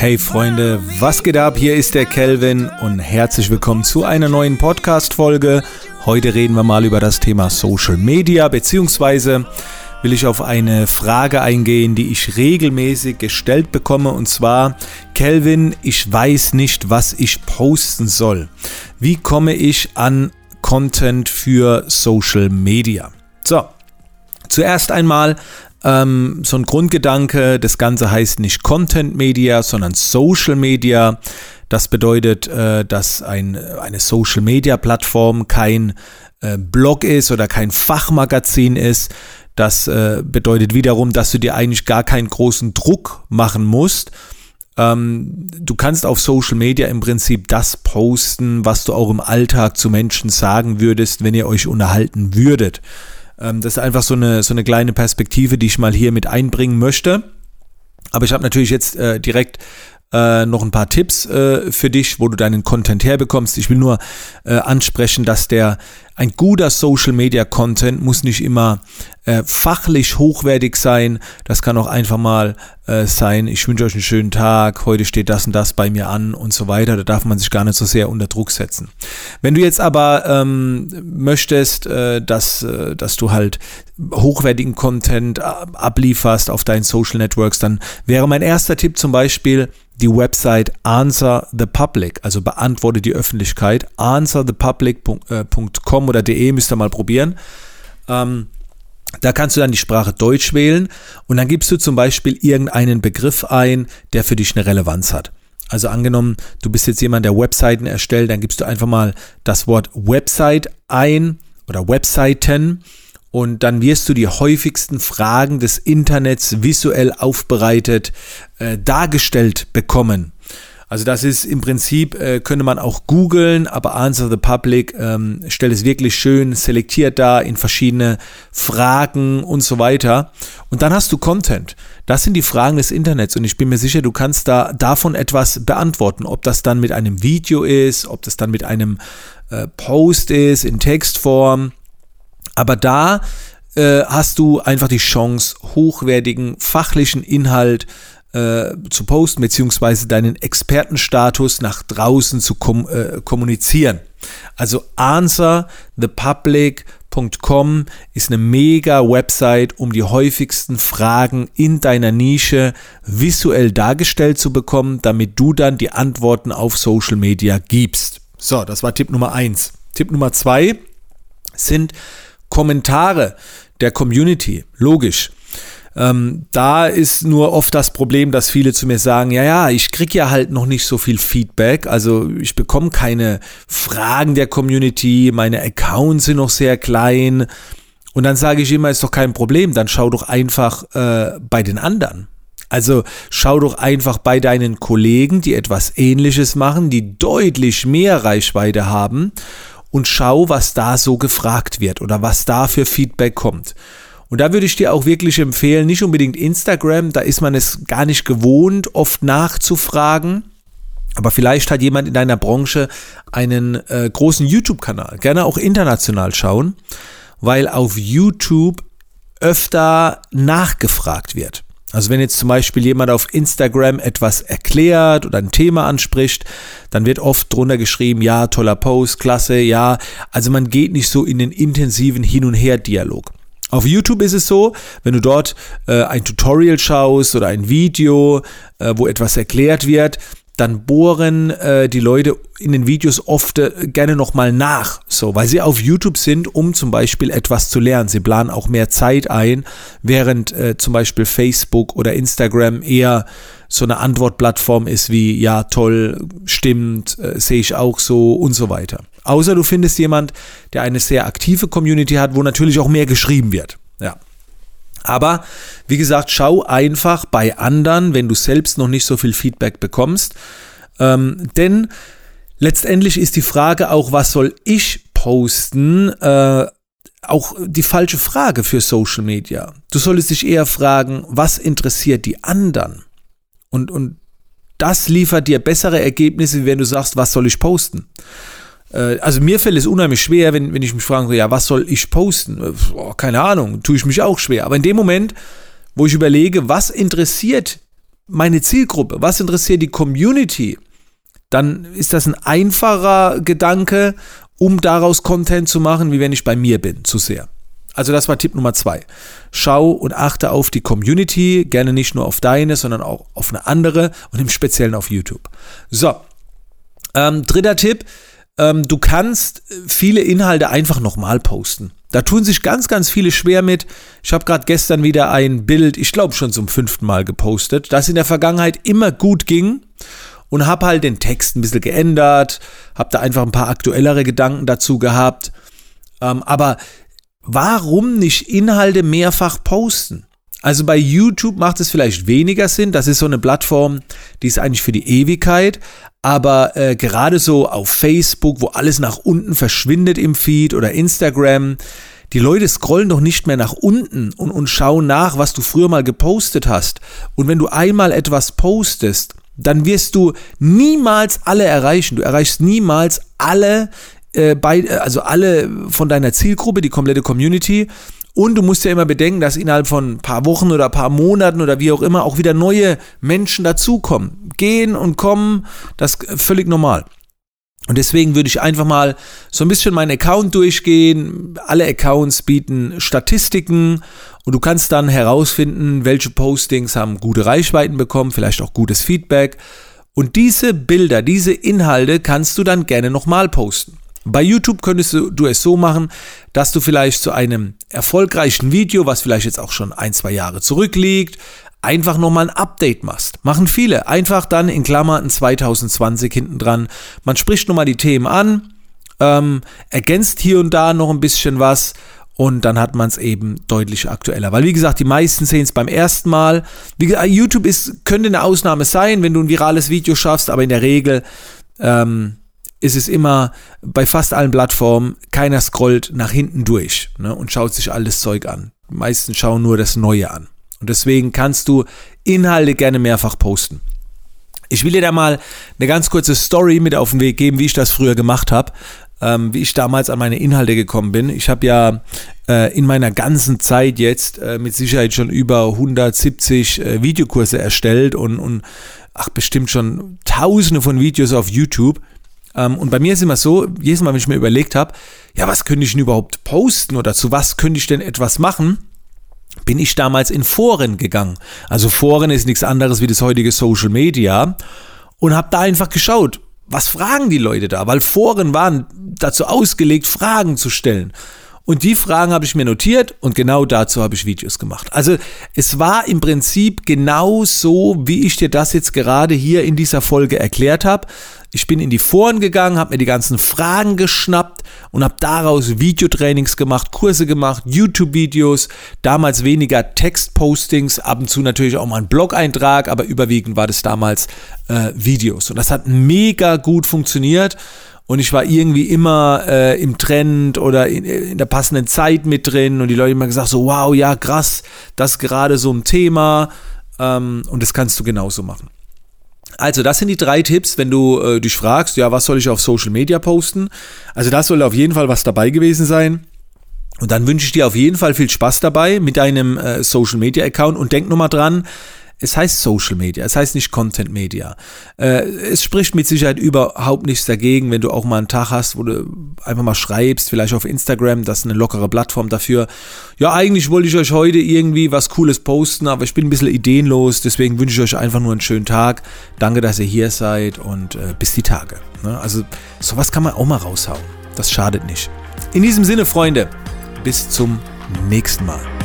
Hey Freunde, was geht ab? Hier ist der Kelvin und herzlich willkommen zu einer neuen Podcast-Folge. Heute reden wir mal über das Thema Social Media, beziehungsweise will ich auf eine Frage eingehen, die ich regelmäßig gestellt bekomme und zwar, Kelvin, ich weiß nicht, was ich posten soll. Wie komme ich an Content für Social Media? So, zuerst einmal ähm, so ein Grundgedanke, das Ganze heißt nicht Content Media, sondern Social Media. Das bedeutet, äh, dass ein, eine Social Media Plattform kein äh, Blog ist oder kein Fachmagazin ist. Das äh, bedeutet wiederum, dass du dir eigentlich gar keinen großen Druck machen musst. Ähm, du kannst auf Social Media im Prinzip das posten, was du auch im Alltag zu Menschen sagen würdest, wenn ihr euch unterhalten würdet. Ähm, das ist einfach so eine, so eine kleine Perspektive, die ich mal hier mit einbringen möchte. Aber ich habe natürlich jetzt äh, direkt äh, noch ein paar Tipps äh, für dich, wo du deinen Content herbekommst. Ich will nur äh, ansprechen, dass der ein guter Social Media Content muss nicht immer äh, fachlich hochwertig sein. Das kann auch einfach mal äh, sein, ich wünsche euch einen schönen Tag, heute steht das und das bei mir an und so weiter. Da darf man sich gar nicht so sehr unter Druck setzen. Wenn du jetzt aber ähm, möchtest, äh, dass, äh, dass du halt hochwertigen Content ablieferst auf deinen Social Networks, dann wäre mein erster Tipp zum Beispiel, die Website Answer the Public, also beantworte die Öffentlichkeit, answerthepublic.com oder de müsst ihr mal probieren. Ähm, da kannst du dann die Sprache Deutsch wählen und dann gibst du zum Beispiel irgendeinen Begriff ein, der für dich eine Relevanz hat. Also angenommen, du bist jetzt jemand, der Webseiten erstellt, dann gibst du einfach mal das Wort Website ein oder Webseiten und dann wirst du die häufigsten Fragen des Internets visuell aufbereitet äh, dargestellt bekommen. Also das ist im Prinzip, äh, könnte man auch googeln, aber Answer the Public ähm, stellt es wirklich schön, selektiert da in verschiedene Fragen und so weiter. Und dann hast du Content. Das sind die Fragen des Internets und ich bin mir sicher, du kannst da davon etwas beantworten. Ob das dann mit einem Video ist, ob das dann mit einem äh, Post ist in Textform aber da äh, hast du einfach die Chance, hochwertigen fachlichen Inhalt äh, zu posten, beziehungsweise deinen Expertenstatus nach draußen zu kom äh, kommunizieren. Also answerthepublic.com ist eine mega Website, um die häufigsten Fragen in deiner Nische visuell dargestellt zu bekommen, damit du dann die Antworten auf Social Media gibst. So, das war Tipp Nummer eins. Tipp Nummer zwei sind Kommentare der Community, logisch. Ähm, da ist nur oft das Problem, dass viele zu mir sagen, ja, ja, ich kriege ja halt noch nicht so viel Feedback, also ich bekomme keine Fragen der Community, meine Accounts sind noch sehr klein. Und dann sage ich immer, ist doch kein Problem, dann schau doch einfach äh, bei den anderen. Also schau doch einfach bei deinen Kollegen, die etwas Ähnliches machen, die deutlich mehr Reichweite haben und schau, was da so gefragt wird oder was da für Feedback kommt. Und da würde ich dir auch wirklich empfehlen, nicht unbedingt Instagram, da ist man es gar nicht gewohnt, oft nachzufragen. Aber vielleicht hat jemand in deiner Branche einen äh, großen YouTube-Kanal. Gerne auch international schauen, weil auf YouTube öfter nachgefragt wird. Also wenn jetzt zum Beispiel jemand auf Instagram etwas erklärt oder ein Thema anspricht, dann wird oft drunter geschrieben, ja, toller Post, klasse, ja. Also man geht nicht so in den intensiven Hin- und Her-Dialog. Auf YouTube ist es so, wenn du dort äh, ein Tutorial schaust oder ein Video, äh, wo etwas erklärt wird, dann bohren äh, die Leute in den Videos oft äh, gerne nochmal nach, so, weil sie auf YouTube sind, um zum Beispiel etwas zu lernen. Sie planen auch mehr Zeit ein, während äh, zum Beispiel Facebook oder Instagram eher so eine Antwortplattform ist wie, ja, toll, stimmt, äh, sehe ich auch so und so weiter. Außer du findest jemand, der eine sehr aktive Community hat, wo natürlich auch mehr geschrieben wird. Ja. Aber wie gesagt, schau einfach bei anderen, wenn du selbst noch nicht so viel Feedback bekommst. Ähm, denn letztendlich ist die Frage auch, was soll ich posten, äh, auch die falsche Frage für Social Media. Du solltest dich eher fragen, was interessiert die anderen? Und, und das liefert dir bessere Ergebnisse, wenn du sagst, was soll ich posten? Äh, also mir fällt es unheimlich schwer, wenn, wenn ich mich frage, ja, was soll ich posten? Oh, keine Ahnung, tue ich mich auch schwer. Aber in dem Moment, wo ich überlege, was interessiert meine Zielgruppe, was interessiert die Community, dann ist das ein einfacher Gedanke, um daraus Content zu machen, wie wenn ich bei mir bin, zu sehr. Also das war Tipp Nummer zwei. Schau und achte auf die Community, gerne nicht nur auf deine, sondern auch auf eine andere und im Speziellen auf YouTube. So, ähm, dritter Tipp, ähm, du kannst viele Inhalte einfach nochmal posten. Da tun sich ganz, ganz viele schwer mit. Ich habe gerade gestern wieder ein Bild, ich glaube schon zum fünften Mal gepostet, das in der Vergangenheit immer gut ging und habe halt den Text ein bisschen geändert, habe da einfach ein paar aktuellere Gedanken dazu gehabt. Ähm, aber warum nicht Inhalte mehrfach posten? Also bei YouTube macht es vielleicht weniger Sinn. Das ist so eine Plattform, die ist eigentlich für die Ewigkeit. Aber äh, gerade so auf Facebook, wo alles nach unten verschwindet im Feed oder Instagram, die Leute scrollen doch nicht mehr nach unten und, und schauen nach, was du früher mal gepostet hast. Und wenn du einmal etwas postest, dann wirst du niemals alle erreichen. Du erreichst niemals alle, äh, bei, also alle von deiner Zielgruppe, die komplette Community. Und du musst ja immer bedenken, dass innerhalb von ein paar Wochen oder ein paar Monaten oder wie auch immer auch wieder neue Menschen dazukommen. Gehen und kommen, das ist völlig normal. Und deswegen würde ich einfach mal so ein bisschen meinen Account durchgehen. Alle Accounts bieten Statistiken und du kannst dann herausfinden, welche Postings haben gute Reichweiten bekommen, vielleicht auch gutes Feedback. Und diese Bilder, diese Inhalte kannst du dann gerne nochmal posten. Bei YouTube könntest du, du, es so machen, dass du vielleicht zu einem erfolgreichen Video, was vielleicht jetzt auch schon ein, zwei Jahre zurückliegt, einfach nochmal ein Update machst. Machen viele. Einfach dann in Klammern 2020 hinten dran. Man spricht nochmal die Themen an, ähm, ergänzt hier und da noch ein bisschen was und dann hat man es eben deutlich aktueller. Weil wie gesagt, die meisten sehen es beim ersten Mal. Wie gesagt, YouTube ist, könnte eine Ausnahme sein, wenn du ein virales Video schaffst, aber in der Regel ähm, ist es immer bei fast allen Plattformen, keiner scrollt nach hinten durch ne, und schaut sich alles Zeug an. Die meisten schauen nur das Neue an. Und deswegen kannst du Inhalte gerne mehrfach posten. Ich will dir da mal eine ganz kurze Story mit auf den Weg geben, wie ich das früher gemacht habe, ähm, wie ich damals an meine Inhalte gekommen bin. Ich habe ja äh, in meiner ganzen Zeit jetzt äh, mit Sicherheit schon über 170 äh, Videokurse erstellt und, und ach, bestimmt schon tausende von Videos auf YouTube. Ähm, und bei mir ist immer so, jedes Mal, wenn ich mir überlegt habe, ja, was könnte ich denn überhaupt posten oder zu was könnte ich denn etwas machen, bin ich damals in Foren gegangen. Also Foren ist nichts anderes wie das heutige Social Media und habe da einfach geschaut, was fragen die Leute da, weil Foren waren dazu ausgelegt, Fragen zu stellen. Und die Fragen habe ich mir notiert und genau dazu habe ich Videos gemacht. Also es war im Prinzip genau so, wie ich dir das jetzt gerade hier in dieser Folge erklärt habe. Ich bin in die Foren gegangen, habe mir die ganzen Fragen geschnappt und habe daraus Videotrainings gemacht, Kurse gemacht, YouTube-Videos, damals weniger Textpostings, ab und zu natürlich auch mal ein Blog-Eintrag, aber überwiegend war das damals äh, Videos. Und das hat mega gut funktioniert und ich war irgendwie immer äh, im Trend oder in, in, der passenden Zeit mit drin und die Leute haben immer gesagt so, wow, ja, krass, das gerade so ein Thema ähm, und das kannst du genauso machen. Also, das sind die drei Tipps, wenn du äh, dich fragst, ja, was soll ich auf Social Media posten? Also, das soll auf jeden Fall was dabei gewesen sein. Und dann wünsche ich dir auf jeden Fall viel Spaß dabei mit deinem äh, Social Media Account und denk nochmal dran, es heißt Social Media, es heißt nicht Content Media. Äh, es spricht mit Sicherheit überhaupt nichts dagegen, wenn du auch mal einen Tag hast, wo du einfach mal schreibst, vielleicht auf Instagram, das ist eine lockere Plattform dafür. Ja, eigentlich wollte ich euch heute irgendwie was Cooles posten, aber ich bin ein bisschen ideenlos, deswegen wünsche ich euch einfach nur einen schönen Tag. Danke, dass ihr hier seid und äh, bis die Tage. Ne? Also sowas kann man auch mal raushauen. Das schadet nicht. In diesem Sinne, Freunde, bis zum nächsten Mal.